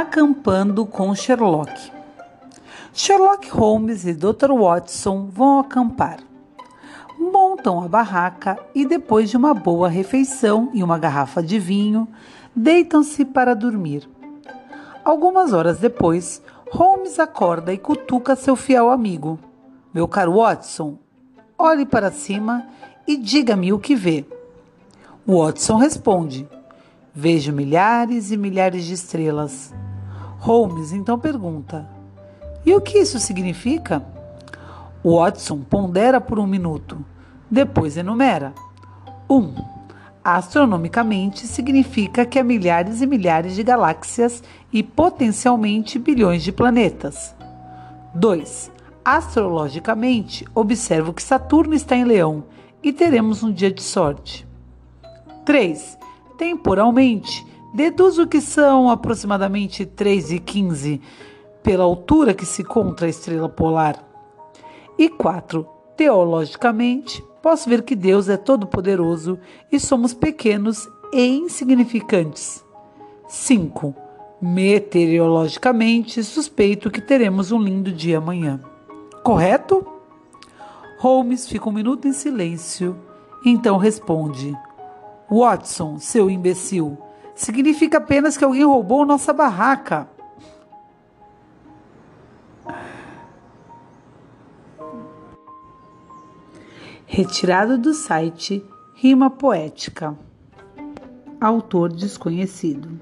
Acampando com Sherlock. Sherlock Holmes e Dr. Watson vão acampar. Montam a barraca e, depois de uma boa refeição e uma garrafa de vinho, deitam-se para dormir. Algumas horas depois, Holmes acorda e cutuca seu fiel amigo. Meu caro Watson, olhe para cima e diga-me o que vê. Watson responde: Vejo milhares e milhares de estrelas. Holmes então pergunta: E o que isso significa? Watson pondera por um minuto, depois enumera: 1. Um, astronomicamente significa que há milhares e milhares de galáxias e potencialmente bilhões de planetas. 2. Astrologicamente, observo que Saturno está em Leão e teremos um dia de sorte. 3 temporalmente, deduzo que são aproximadamente 3 e 15 pela altura que se encontra a estrela polar. E 4. Teologicamente, posso ver que Deus é todo-poderoso e somos pequenos e insignificantes. 5. Meteorologicamente, suspeito que teremos um lindo dia amanhã. Correto? Holmes fica um minuto em silêncio, então responde: Watson, seu imbecil, significa apenas que alguém roubou nossa barraca. Retirado do site Rima Poética. Autor desconhecido.